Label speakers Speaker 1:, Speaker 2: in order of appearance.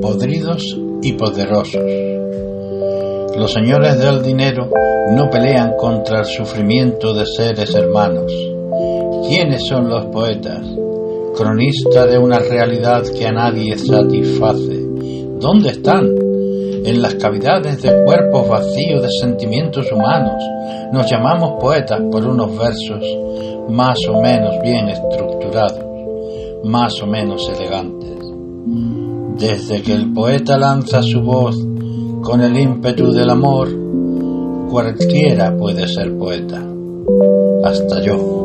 Speaker 1: podridos y poderosos. Los señores del dinero no pelean contra el sufrimiento de seres hermanos. ¿Quiénes son los poetas? Cronista de una realidad que a nadie satisface. ¿Dónde están? En las cavidades de cuerpos vacíos de sentimientos humanos nos llamamos poetas por unos versos más o menos bien estructurados, más o menos elegantes. Desde que el poeta lanza su voz con el ímpetu del amor, cualquiera puede ser poeta, hasta yo.